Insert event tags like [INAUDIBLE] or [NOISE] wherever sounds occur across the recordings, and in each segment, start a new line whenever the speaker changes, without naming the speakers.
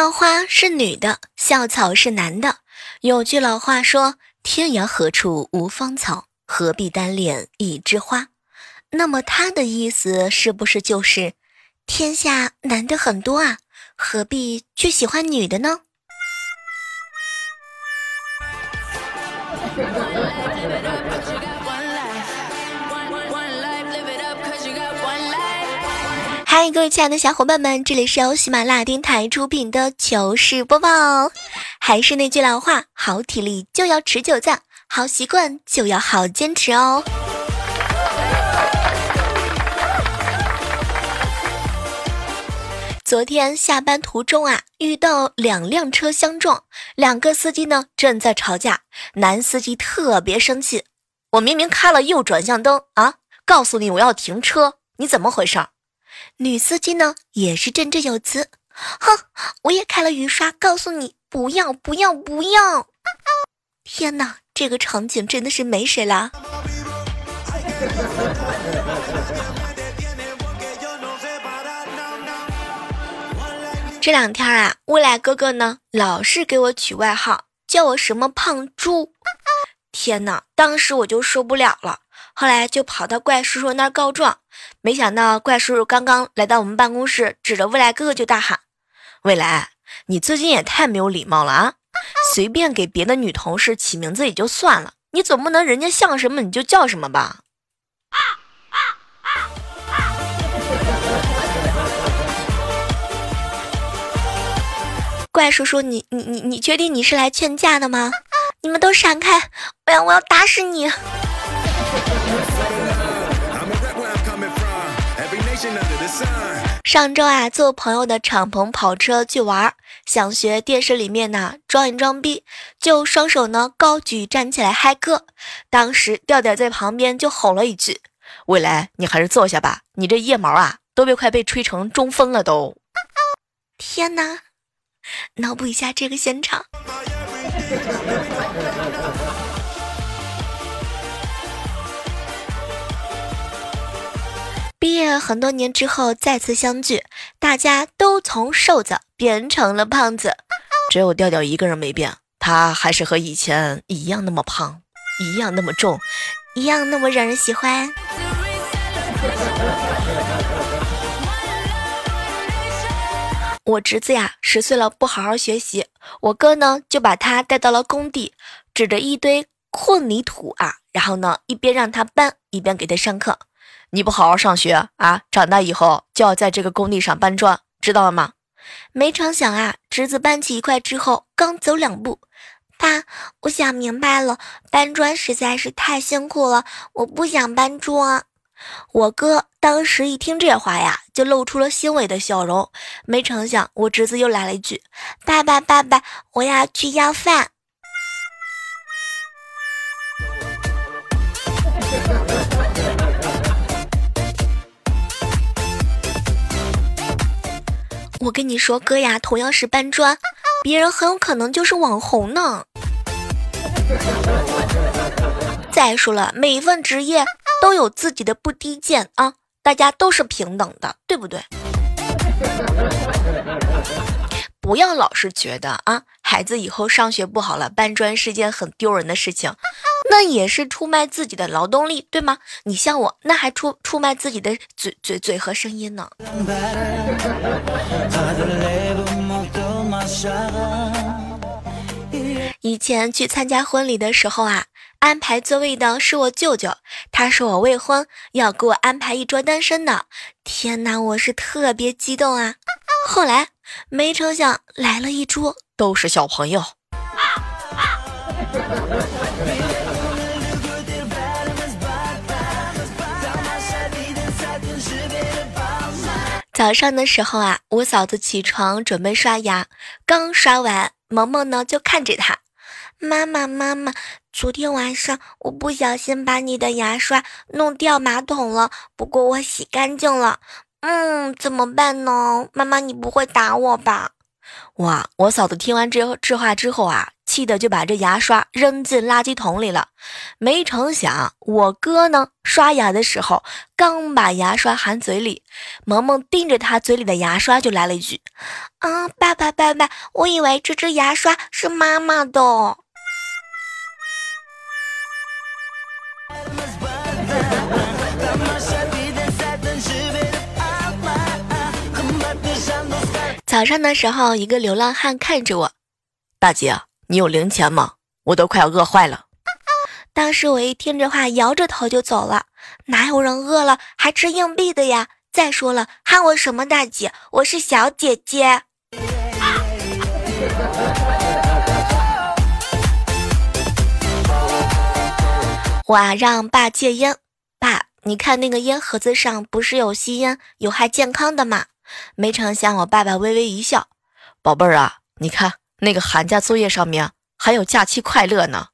校花是女的，校草是男的。有句老话说：“天涯何处无芳草，何必单恋一枝花。”那么他的意思是不是就是天下男的很多啊，何必去喜欢女的呢？[LAUGHS] 嗨，各位亲爱的小伙伴们，这里是由喜马拉雅电台出品的糗事播报。还是那句老话，好体力就要持久战，好习惯就要好坚持哦。昨天下班途中啊，遇到两辆车相撞，两个司机呢正在吵架，男司机特别生气，我明明开了右转向灯啊，告诉你我要停车，你怎么回事儿？女司机呢也是振振有词，哼，我也开了雨刷，告诉你不要不要不要！天哪，这个场景真的是没谁啦！这两天啊，未来哥哥呢老是给我取外号，叫我什么胖猪。天哪，当时我就受不了了。后来就跑到怪叔叔那儿告状，没想到怪叔叔刚刚来到我们办公室，指着未来哥哥就大喊：“未来，你最近也太没有礼貌了啊！随便给别的女同事起名字也就算了，你总不能人家像什么你就叫什么吧？” [LAUGHS] 怪叔叔，你你你你确定你是来劝架的吗？你们都闪开！我要我要打死你！上周啊，坐朋友的敞篷跑车去玩，想学电视里面呢装一装逼，就双手呢高举站起来嗨歌。当时调调在旁边就吼了一句：“未来，你还是坐下吧，你这腋毛啊都被快被吹成中分了都。” [LAUGHS] 天哪，脑补一下这个现场。毕业很多年之后再次相聚，大家都从瘦子变成了胖子，只有调调一个人没变，他还是和以前一样那么胖，一样那么重，一样那么让人喜欢。我侄子呀，十岁了不好好学习，我哥呢就把他带到了工地，指着一堆混凝土啊，然后呢一边让他搬，一边给他上课。你不好好上学啊，长大以后就要在这个工地上搬砖，知道了吗？没成想啊，侄子搬起一块之后，刚走两步，爸，我想明白了，搬砖实在是太辛苦了，我不想搬砖。我哥当时一听这话呀，就露出了欣慰的笑容。没成想，我侄子又来了一句：“爸爸，爸爸，我要去要饭。”我跟你说，哥呀，同样是搬砖，别人很有可能就是网红呢。[LAUGHS] 再说了，每一份职业都有自己的不低贱啊，大家都是平等的，对不对？不要老是觉得啊，孩子以后上学不好了，搬砖是件很丢人的事情，那也是出卖自己的劳动力，对吗？你像我，那还出出卖自己的嘴嘴嘴和声音呢。以前去参加婚礼的时候啊，安排座位的是我舅舅，他说我未婚，要给我安排一桌单身的。天哪，我是特别激动啊！后来没成想来了一桌都是小朋友。早上的时候啊，我嫂子起床准备刷牙，刚刷完，萌萌呢就看着她，妈妈妈妈，昨天晚上我不小心把你的牙刷弄掉马桶了，不过我洗干净了，嗯，怎么办呢？妈妈，你不会打我吧？哇！我嫂子听完这这话之后啊，气得就把这牙刷扔进垃圾桶里了。没成想，我哥呢刷牙的时候刚把牙刷含嘴里，萌萌盯着他嘴里的牙刷就来了一句：“啊，爸爸爸爸，我以为这只牙刷是妈妈的。”早上的时候，一个流浪汉看着我，大姐，你有零钱吗？我都快要饿坏了。[LAUGHS] 当时我一听这话，摇着头就走了。哪有人饿了还吃硬币的呀？再说了，喊我什么大姐？我是小姐姐。[LAUGHS] 我啊，让爸戒烟。爸，你看那个烟盒子上不是有吸烟有害健康的吗？没成想，我爸爸微微一笑：“宝贝儿啊，你看那个寒假作业上面还有假期快乐呢。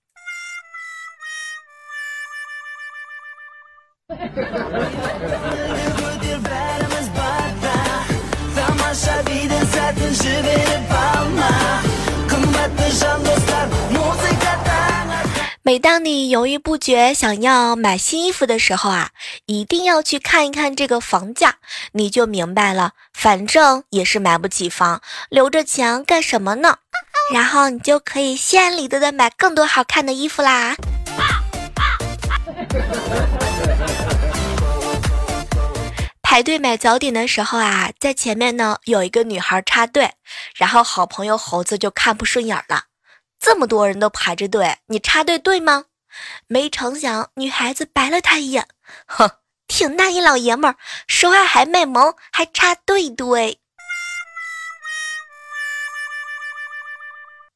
[LAUGHS] ”每当你犹豫不决想要买新衣服的时候啊，一定要去看一看这个房价，你就明白了。反正也是买不起房，留着钱干什么呢？然后你就可以心安理得的买更多好看的衣服啦。排队买早点的时候啊，在前面呢有一个女孩插队，然后好朋友猴子就看不顺眼了。这么多人都排着队，你插队对吗？没成想，女孩子白了他一眼，哼，挺大一老爷们儿，说话还卖萌，还插队队。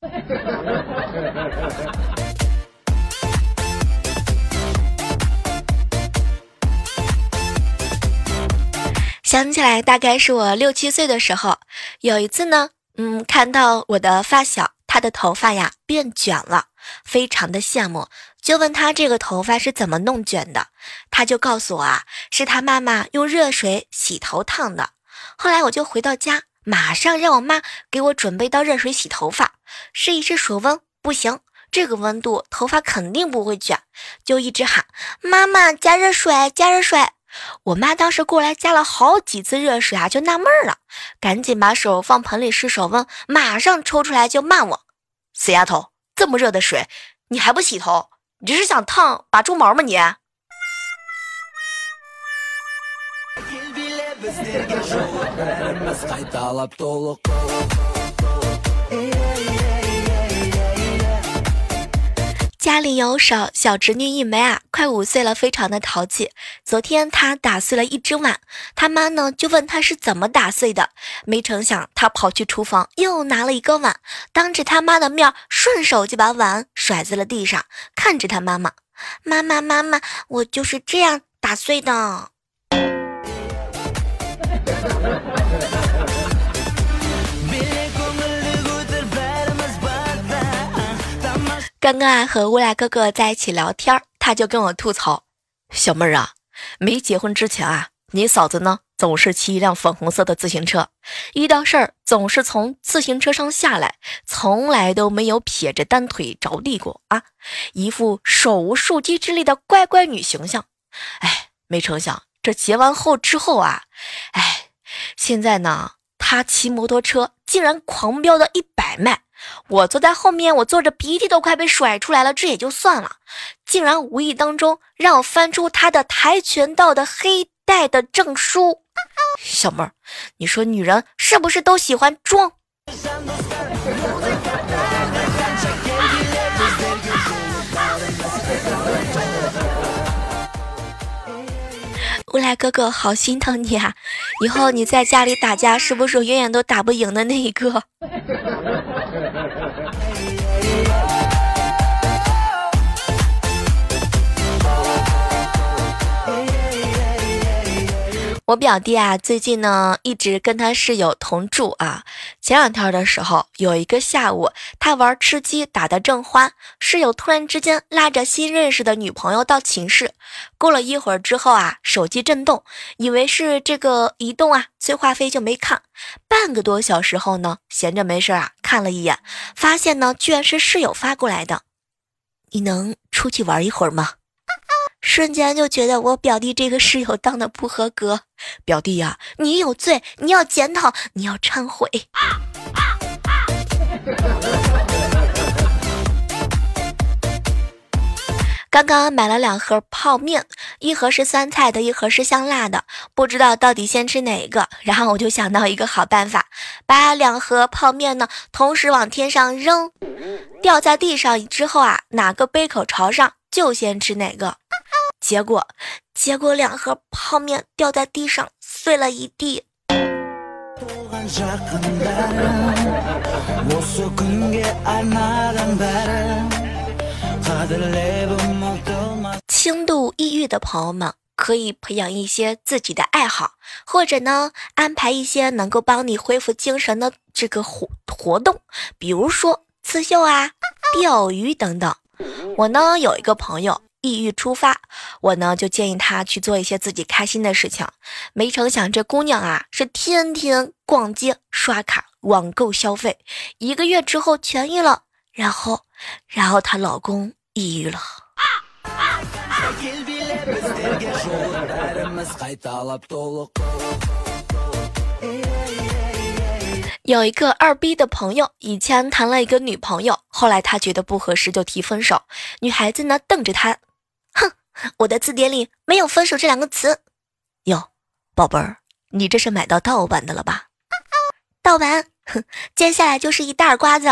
[LAUGHS] 想起来，大概是我六七岁的时候，有一次呢，嗯，看到我的发小。他的头发呀变卷了，非常的羡慕，就问他这个头发是怎么弄卷的，他就告诉我啊，是他妈妈用热水洗头烫的。后来我就回到家，马上让我妈给我准备到热水洗头发，试一试水温，不行，这个温度头发肯定不会卷，就一直喊妈妈加热水，加热水。我妈当时过来加了好几次热水啊，就纳闷了，赶紧把手放盆里试手温，马上抽出来就骂我：“死丫头，这么热的水你还不洗头？你这是想烫拔猪毛吗你？”家里有小小侄女一枚啊，快五岁了，非常的淘气。昨天她打碎了一只碗，他妈呢就问她是怎么打碎的。没成想，她跑去厨房又拿了一个碗，当着他妈的面顺手就把碗甩在了地上，看着他妈妈，妈妈妈妈，我就是这样打碎的。刚刚啊，和乌来哥哥在一起聊天，他就跟我吐槽：“小妹儿啊，没结婚之前啊，你嫂子呢总是骑一辆粉红色的自行车，遇到事儿总是从自行车上下来，从来都没有撇着单腿着地过啊，一副手无缚鸡之力的乖乖女形象。哎，没成想这结完后之后啊，哎，现在呢，她骑摩托车竟然狂飙到一百迈。”我坐在后面，我坐着鼻涕都快被甩出来了，这也就算了，竟然无意当中让我翻出他的跆拳道的黑带的证书。小妹儿，你说女人是不是都喜欢装？[LAUGHS] 来哥哥，好心疼你啊！以后你在家里打架，是不是永远都打不赢的那一个？[LAUGHS] 我表弟啊，最近呢一直跟他室友同住啊。前两天的时候，有一个下午，他玩吃鸡打得正欢，室友突然之间拉着新认识的女朋友到寝室。过了一会儿之后啊，手机震动，以为是这个移动啊，催话费就没看。半个多小时后呢，闲着没事啊，看了一眼，发现呢，居然是室友发过来的。你能出去玩一会儿吗？瞬间就觉得我表弟这个室友当的不合格，表弟呀，你有罪，你要检讨，你要忏悔。刚刚买了两盒泡面，一盒是酸菜的，一盒是香辣的，不知道到底先吃哪一个。然后我就想到一个好办法，把两盒泡面呢同时往天上扔，掉在地上之后啊，哪个杯口朝上就先吃哪个。结果，结果两盒泡面掉在地上碎了一地。轻度抑郁的朋友们可以培养一些自己的爱好，或者呢安排一些能够帮你恢复精神的这个活活动，比如说刺绣啊、钓鱼等等。我呢有一个朋友抑郁出发，我呢就建议他去做一些自己开心的事情。没成想这姑娘啊是天天逛街、刷卡、网购消费，一个月之后痊愈了，然后，然后她老公抑郁了。有一个二逼的朋友，以前谈了一个女朋友，后来他觉得不合适就提分手。女孩子呢瞪着他，我的字典里没有分手这两个词。哟，宝贝儿，你这是买到盗版的了吧？盗版，哼，接下来就是一大瓜子。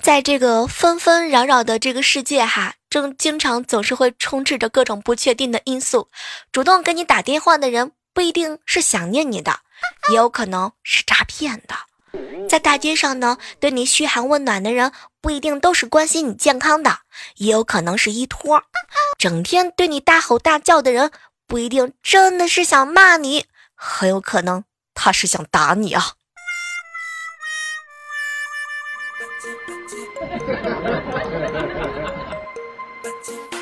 在这个纷纷扰扰的这个世界哈，正经常总是会充斥着各种不确定的因素。主动给你打电话的人不一定是想念你的，也有可能是诈骗的。在大街上呢，对你嘘寒问暖的人不一定都是关心你健康的，也有可能是依托。整天对你大吼大叫的人不一定真的是想骂你，很有可能他是想打你啊。[LAUGHS]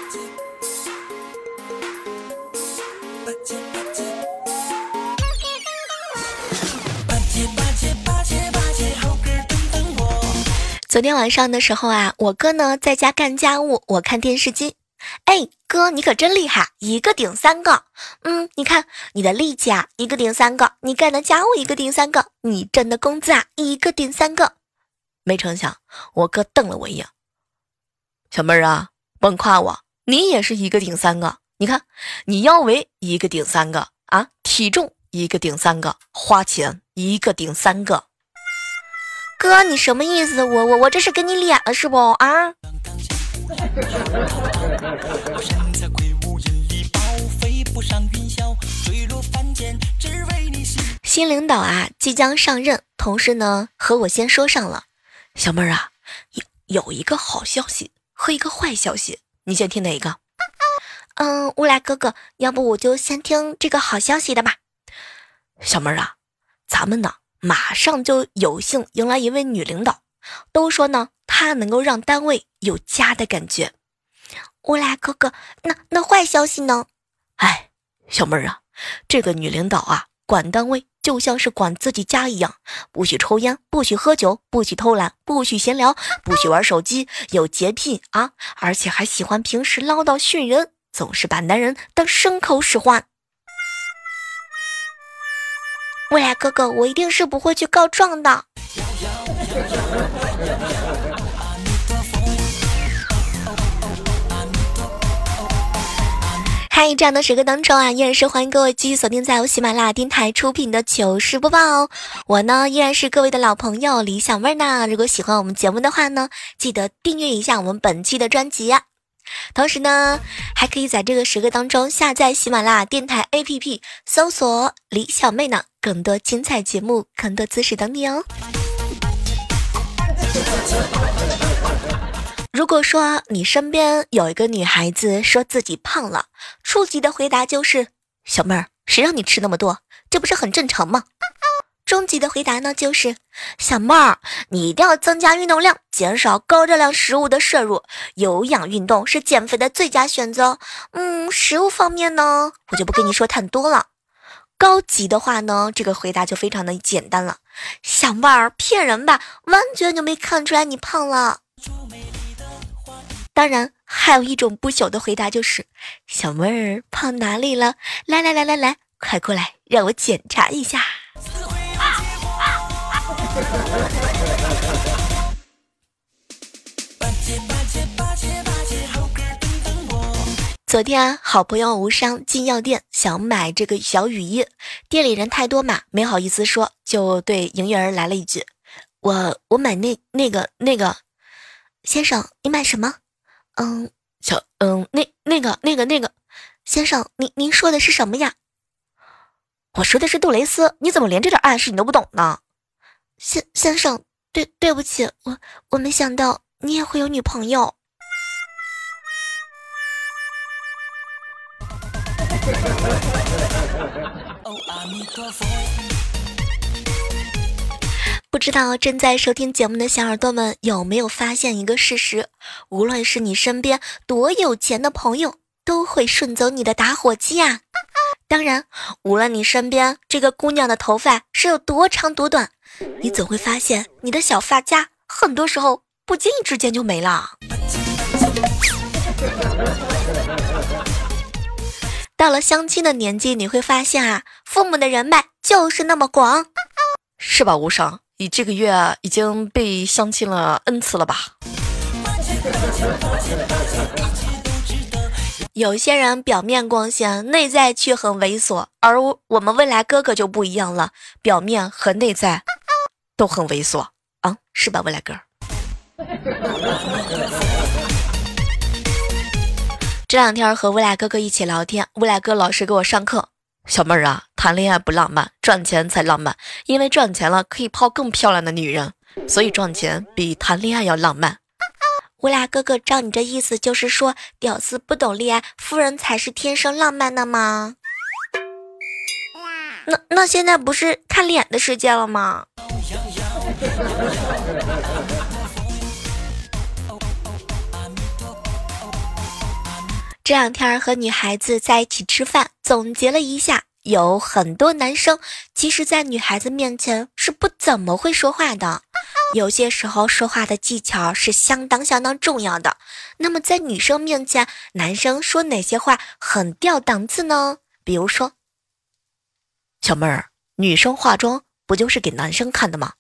昨天晚上的时候啊，我哥呢在家干家务，我看电视机。哎，哥，你可真厉害，一个顶三个。嗯，你看你的力气啊，一个顶三个；你干的家务一个顶三个；你挣的工资啊，一个顶三个。没成想，我哥瞪了我一眼。小妹儿啊，甭夸我，你也是一个顶三个。你看，你腰围一个顶三个啊，体重一个顶三个，花钱一个顶三个。哥，你什么意思？我我我这是给你脸了是不啊？新领导啊，即将上任，同事呢和我先说上了。小妹儿啊，有有一个好消息和一个坏消息，你先听哪一个？嗯，乌来哥哥，要不我就先听这个好消息的吧。小妹儿啊，咱们呢？马上就有幸迎来一位女领导，都说呢，她能够让单位有家的感觉。乌拉哥哥，那那坏消息呢？哎，小妹儿啊，这个女领导啊，管单位就像是管自己家一样，不许抽烟，不许喝酒，不许偷懒，不许闲聊，不许玩手机，有洁癖啊，而且还喜欢平时唠叨训人，总是把男人当牲口使唤。未来哥哥，我一定是不会去告状的。嗨，这样的时刻当中啊，依然是欢迎各位继续锁定在由喜马拉雅电台出品的糗事播报哦。我呢，依然是各位的老朋友李小妹呢。如果喜欢我们节目的话呢，记得订阅一下我们本期的专辑。同时呢，还可以在这个时刻当中下载喜马拉雅电台 APP，搜索李小妹呢，更多精彩节目、更多姿势等你哦。如果说你身边有一个女孩子说自己胖了，初级的回答就是小妹儿，谁让你吃那么多？这不是很正常吗？中级的回答呢就是小妹儿，你一定要增加运动量，减少高热量食物的摄入，有氧运动是减肥的最佳选择。嗯，食物方面呢，我就不跟你说太多了。高级的话呢，这个回答就非常的简单了。小妹儿骗人吧，完全就没看出来你胖了。当然，还有一种不朽的回答就是小妹儿胖哪里了？来来来来来，快过来让我检查一下。昨天好朋友无伤进药店想买这个小雨衣，店里人太多嘛，没好意思说，就对营业员来了一句：“我我买那那个那个，先生你买什么？嗯，小嗯那那个那个那个，先生您您说的是什么呀？我说的是杜蕾斯，你怎么连这点暗示你都不懂呢？先先生，对对不起，我我没想到你也会有女朋友。”不知道正在收听节目的小耳朵们有没有发现一个事实？无论是你身边多有钱的朋友，都会顺走你的打火机啊！[LAUGHS] 当然，无论你身边这个姑娘的头发是有多长多短，你总会发现你的小发夹很多时候不经意之间就没了。到了相亲的年纪，你会发现啊，父母的人脉就是那么广，是吧？无伤，你这个月已经被相亲了 n 次了吧？有些人表面光鲜，内在却很猥琐，而我们未来哥哥就不一样了，表面和内在都很猥琐啊，是吧？未来哥。这两天和未来哥哥一起聊天，未来哥老师给我上课。小妹儿啊，谈恋爱不浪漫，赚钱才浪漫。因为赚钱了可以泡更漂亮的女人，所以赚钱比谈恋爱要浪漫。未来哥哥，照你这意思，就是说屌丝不懂恋爱，夫人才是天生浪漫的吗？那那现在不是看脸的世界了吗？这两天和女孩子在一起吃饭，总结了一下，有很多男生其实，在女孩子面前是不怎么会说话的。有些时候，说话的技巧是相当相当重要的。那么，在女生面前，男生说哪些话很掉档次呢？比如说，小妹儿，女生化妆不就是给男生看的吗？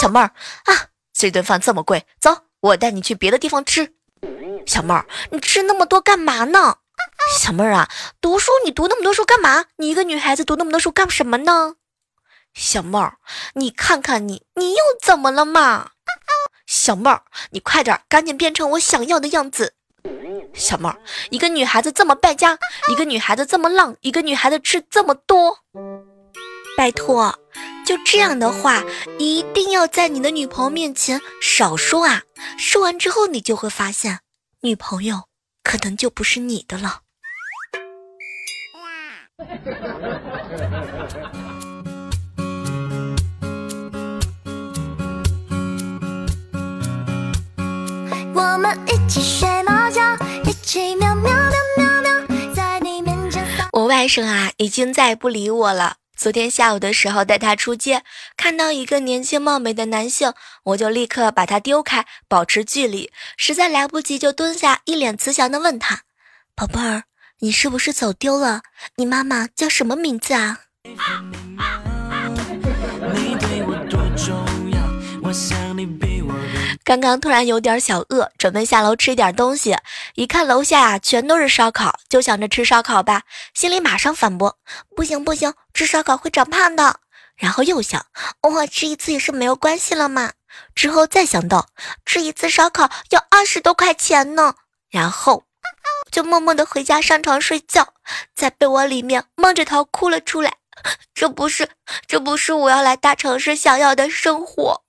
小妹儿啊，这顿饭这么贵，走，我带你去别的地方吃。小妹儿，你吃那么多干嘛呢？小妹儿啊，读书你读那么多书干嘛？你一个女孩子读那么多书干什么呢？小妹儿，你看看你，你又怎么了嘛？小妹儿，你快点，赶紧变成我想要的样子。小妹儿，一个女孩子这么败家，一个女孩子这么浪，一个女孩子吃这么多，拜托，就这样的话，一定要在你的女朋友面前少说啊。说完之后，你就会发现。女朋友可能就不是你的了。我们一起睡猫觉，一起喵喵喵喵喵，在你面前。我外甥啊，已经再也不理我了。昨天下午的时候带他出街，看到一个年轻貌美的男性，我就立刻把他丢开，保持距离。实在来不及，就蹲下，一脸慈祥的问他：“宝贝儿，你是不是走丢了？你妈妈叫什么名字啊？”刚刚突然有点小饿，准备下楼吃点东西。一看楼下啊，全都是烧烤，就想着吃烧烤吧，心里马上反驳：不行不行，吃烧烤会长胖的。然后又想，我吃一次也是没有关系了嘛。之后再想到吃一次烧烤要二十多块钱呢，然后就默默的回家上床睡觉，在被窝里面蒙着头哭了出来。这不是，这不是我要来大城市想要的生活。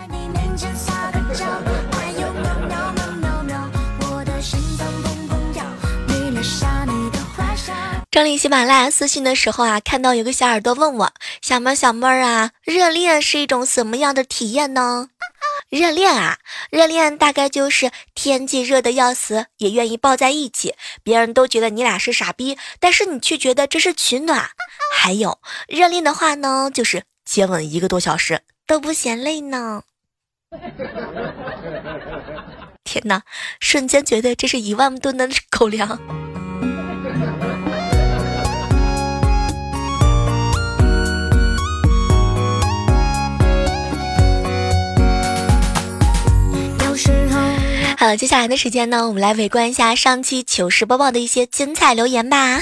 整理喜马拉雅私信的时候啊，看到有个小耳朵问我：“小妹儿，小妹儿啊，热恋是一种什么样的体验呢？”热恋啊，热恋大概就是天气热的要死，也愿意抱在一起，别人都觉得你俩是傻逼，但是你却觉得这是取暖。还有热恋的话呢，就是接吻一个多小时都不嫌累呢。天哪，瞬间觉得这是一万吨的狗粮。呃，接下来的时间呢，我们来围观一下上期糗事播报的一些精彩留言吧。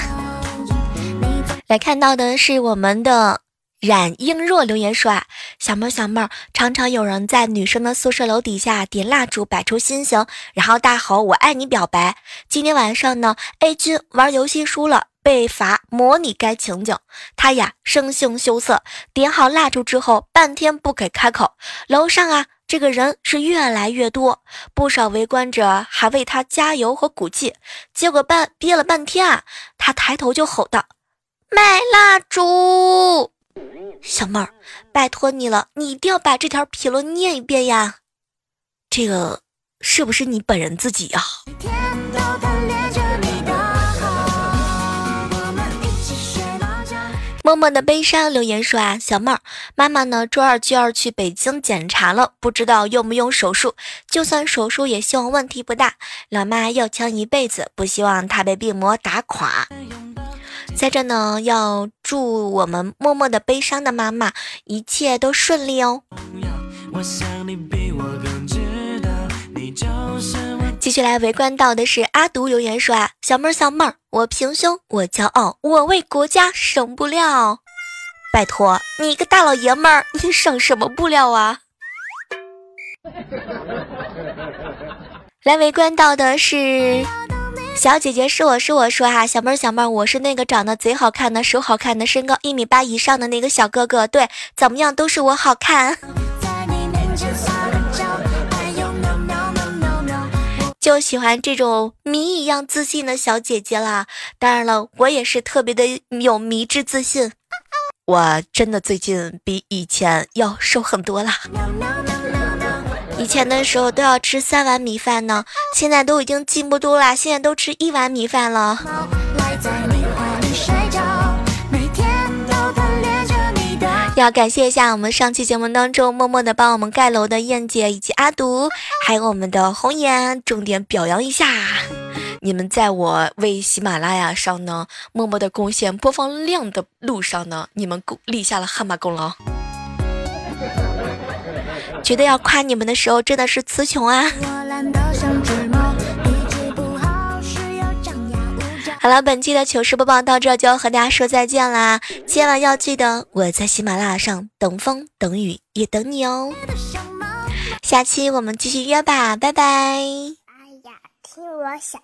来看到的是我们的冉英若留言说啊，小妹儿小妹儿，常常有人在女生的宿舍楼底下点蜡烛，摆出心形，然后大吼我爱你表白。今天晚上呢，A 君玩游戏输了，被罚模拟该情景。他呀生性羞涩，点好蜡烛之后，半天不给开口。楼上啊。这个人是越来越多，不少围观者还为他加油和鼓劲。结果半憋了半天啊，他抬头就吼道：“卖蜡烛！小妹儿，拜托你了，你一定要把这条评论念一遍呀！这个是不是你本人自己呀？”默默的悲伤留言说啊，小妹儿，妈妈呢周二就要去北京检查了，不知道用不用手术。就算手术，也希望问题不大。老妈要强一辈子，不希望她被病魔打垮。在这呢，要祝我们默默的悲伤的妈妈一切都顺利哦。
我想你比我更知道，你就是
继续来围观到的是阿独留言说啊，小妹儿小妹儿，我平胸，我骄傲，我为国家省布料。拜托你一个大老爷们儿，你省什么布料啊？[LAUGHS] 来围观到的是小姐姐是我是我说哈，小妹儿小妹儿，我是那个长得贼好看的、手好看的、身高一米八以上的那个小哥哥。对，怎么样都是我好看。就喜欢这种谜一样自信的小姐姐啦！当然了，我也是特别的有迷之自信。我真的最近比以前要瘦很多啦。以前的时候都要吃三碗米饭呢，现在都已经进不多了，现在都吃一碗米饭了。要感谢一下我们上期节目当中默默的帮我们盖楼的燕姐以及阿独，还有我们的红颜，重点表扬一下你们，在我为喜马拉雅上呢默默的贡献播放量的路上呢，你们立下了汗马功劳。觉得要夸你们的时候，真的是词穷啊。好了，本期的糗事播报到这就要和大家说再见啦！千万要记得，我在喜马拉雅上等风等雨也等你哦。下期我们继续约吧，拜拜。哎呀，听我想。